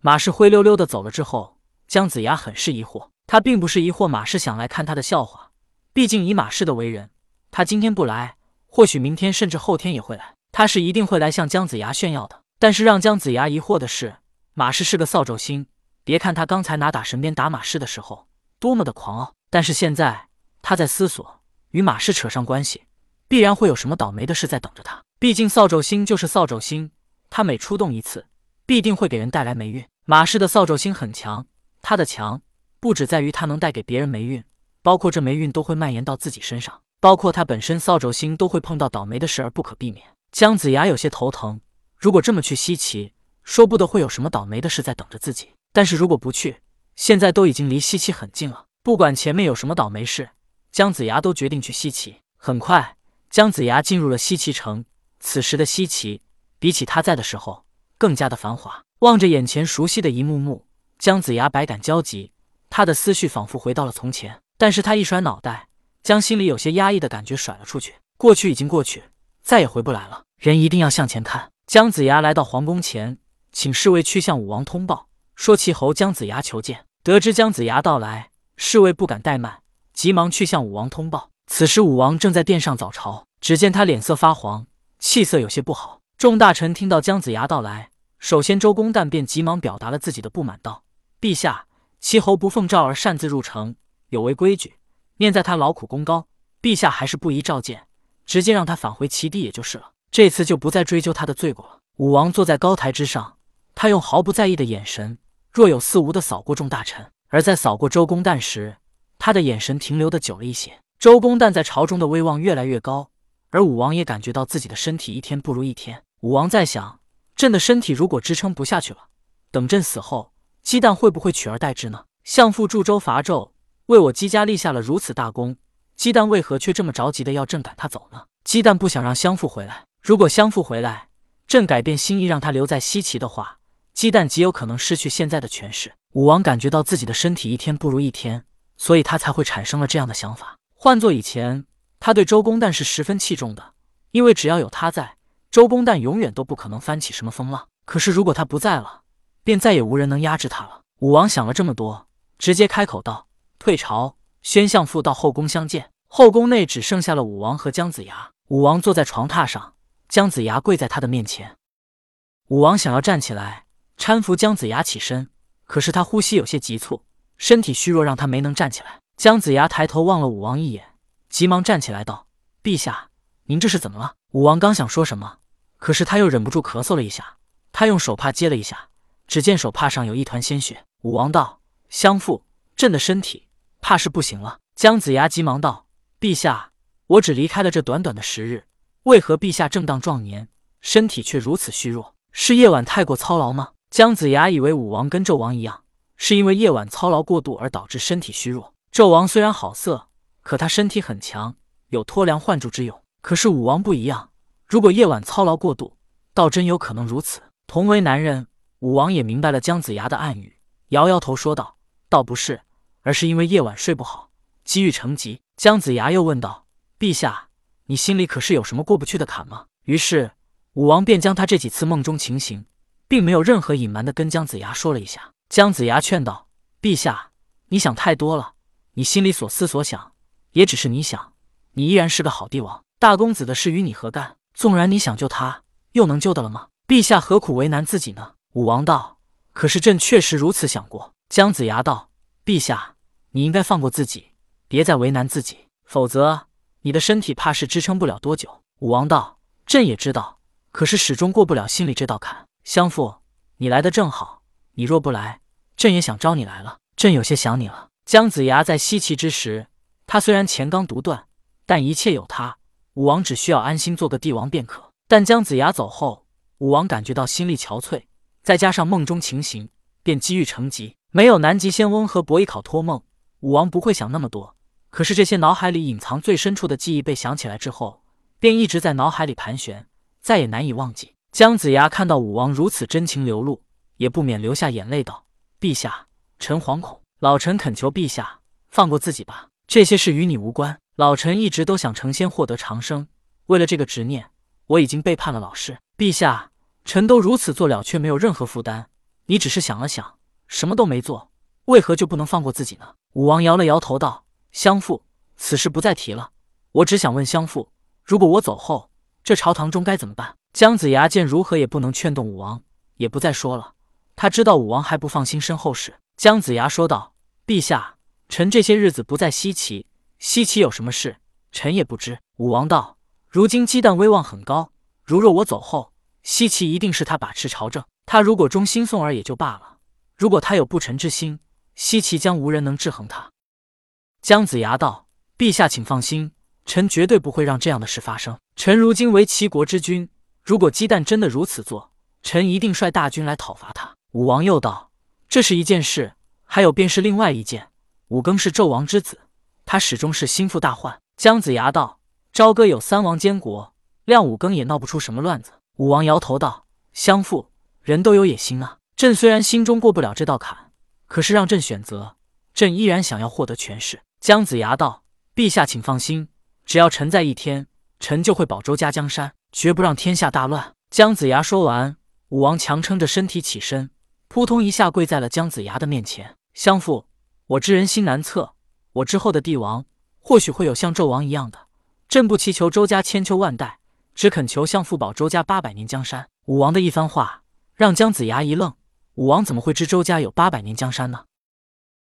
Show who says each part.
Speaker 1: 马氏灰溜溜的走了之后，姜子牙很是疑惑。他并不是疑惑马氏想来看他的笑话，毕竟以马氏的为人，他今天不来，或许明天甚至后天也会来。他是一定会来向姜子牙炫耀的。但是让姜子牙疑惑的是，马氏是个扫帚星。别看他刚才拿打神鞭打马氏的时候多么的狂傲，但是现在他在思索，与马氏扯上关系，必然会有什么倒霉的事在等着他。毕竟扫帚星就是扫帚星，他每出动一次，必定会给人带来霉运。马氏的扫帚星很强，他的强。不只在于他能带给别人霉运，包括这霉运都会蔓延到自己身上，包括他本身扫帚星都会碰到倒霉的事而不可避免。姜子牙有些头疼，如果这么去西岐，说不得会有什么倒霉的事在等着自己。但是如果不去，现在都已经离西岐很近了，不管前面有什么倒霉事，姜子牙都决定去西岐。很快，姜子牙进入了西岐城。此时的西岐，比起他在的时候更加的繁华。望着眼前熟悉的一幕幕，姜子牙百感交集。他的思绪仿佛回到了从前，但是他一甩脑袋，将心里有些压抑的感觉甩了出去。过去已经过去，再也回不来了。人一定要向前看。姜子牙来到皇宫前，请侍卫去向武王通报，说齐侯姜子牙求见。得知姜子牙到来，侍卫不敢怠慢，急忙去向武王通报。此时武王正在殿上早朝，只见他脸色发黄，气色有些不好。众大臣听到姜子牙到来，首先周公旦便急忙表达了自己的不满，道：“陛下。”齐侯不奉诏而擅自入城，有违规矩。念在他劳苦功高，陛下还是不宜召见，直接让他返回齐地也就是了。这次就不再追究他的罪过了。武王坐在高台之上，他用毫不在意的眼神，若有似无的扫过众大臣。而在扫过周公旦时，他的眼神停留的久了一些。周公旦在朝中的威望越来越高，而武王也感觉到自己的身体一天不如一天。武王在想：朕的身体如果支撑不下去了，等朕死后。姬旦会不会取而代之呢？相父助周伐纣，为我姬家立下了如此大功，姬旦为何却这么着急的要朕赶他走呢？姬旦不想让相父回来。如果相父回来，朕改变心意让他留在西岐的话，姬旦极有可能失去现在的权势。武王感觉到自己的身体一天不如一天，所以他才会产生了这样的想法。换做以前，他对周公旦是十分器重的，因为只要有他在，周公旦永远都不可能翻起什么风浪。可是如果他不在了，便再也无人能压制他了。武王想了这么多，直接开口道：“退朝，宣相父到后宫相见。”后宫内只剩下了武王和姜子牙。武王坐在床榻上，姜子牙跪在他的面前。武王想要站起来搀扶姜子牙起身，可是他呼吸有些急促，身体虚弱，让他没能站起来。姜子牙抬头望了武王一眼，急忙站起来道：“陛下，您这是怎么了？”武王刚想说什么，可是他又忍不住咳嗽了一下，他用手帕接了一下。只见手帕上有一团鲜血。武王道：“相父，朕的身体怕是不行了。”姜子牙急忙道：“陛下，我只离开了这短短的十日，为何陛下正当壮年，身体却如此虚弱？是夜晚太过操劳吗？”姜子牙以为武王跟纣王一样，是因为夜晚操劳过度而导致身体虚弱。纣王虽然好色，可他身体很强，有脱梁换柱之勇。可是武王不一样，如果夜晚操劳过度，倒真有可能如此。同为男人。武王也明白了姜子牙的暗语，摇摇头说道：“倒不是，而是因为夜晚睡不好，积郁成疾。”姜子牙又问道：“陛下，你心里可是有什么过不去的坎吗？”于是武王便将他这几次梦中情形，并没有任何隐瞒的跟姜子牙说了一下。姜子牙劝道：“陛下，你想太多了，你心里所思所想，也只是你想，你依然是个好帝王，大公子的事与你何干？纵然你想救他，又能救得了吗？陛下何苦为难自己呢？”武王道：“可是朕确实如此想过。”姜子牙道：“陛下，你应该放过自己，别再为难自己，否则你的身体怕是支撑不了多久。”武王道：“朕也知道，可是始终过不了心里这道坎。相父，你来的正好，你若不来，朕也想招你来了。朕有些想你了。”姜子牙在西岐之时，他虽然钱刚独断，但一切有他，武王只需要安心做个帝王便可。但姜子牙走后，武王感觉到心力憔悴。再加上梦中情形，便积郁成疾。没有南极仙翁和伯邑考托梦，武王不会想那么多。可是这些脑海里隐藏最深处的记忆被想起来之后，便一直在脑海里盘旋，再也难以忘记。姜子牙看到武王如此真情流露，也不免流下眼泪，道：“陛下，臣惶恐，老臣恳求陛下放过自己吧。这些事与你无关。老臣一直都想成仙，获得长生。为了这个执念，我已经背叛了老师。陛下。”臣都如此做了，却没有任何负担，你只是想了想，什么都没做，为何就不能放过自己呢？”武王摇了摇头道：“相父，此事不再提了。我只想问相父，如果我走后，这朝堂中该怎么办？”姜子牙见如何也不能劝动武王，也不再说了。他知道武王还不放心身后事。姜子牙说道：“陛下，臣这些日子不在西岐，西岐有什么事，臣也不知。”武王道：“如今姬旦威望很高，如若我走后，西岐一定是他把持朝政。他如果忠心宋儿也就罢了，如果他有不臣之心，西岐将无人能制衡他。”姜子牙道：“陛下请放心，臣绝对不会让这样的事发生。臣如今为齐国之君。”如果鸡蛋真的如此做，臣一定率大军来讨伐他。武王又道：“这是一件事，还有便是另外一件。武庚是纣王之子，他始终是心腹大患。”姜子牙道：“朝歌有三王监国，亮武更也闹不出什么乱子。”武王摇头道：“相父，人都有野心啊。朕虽然心中过不了这道坎，可是让朕选择，朕依然想要获得权势。”姜子牙道：“陛下请放心，只要臣在一天，臣就会保周家江山。”绝不让天下大乱。姜子牙说完，武王强撑着身体起身，扑通一下跪在了姜子牙的面前。相父，我知人心难测，我之后的帝王或许会有像纣王一样的。朕不祈求周家千秋万代，只恳求相父保周家八百年江山。武王的一番话让姜子牙一愣：武王怎么会知周家有八百年江山呢？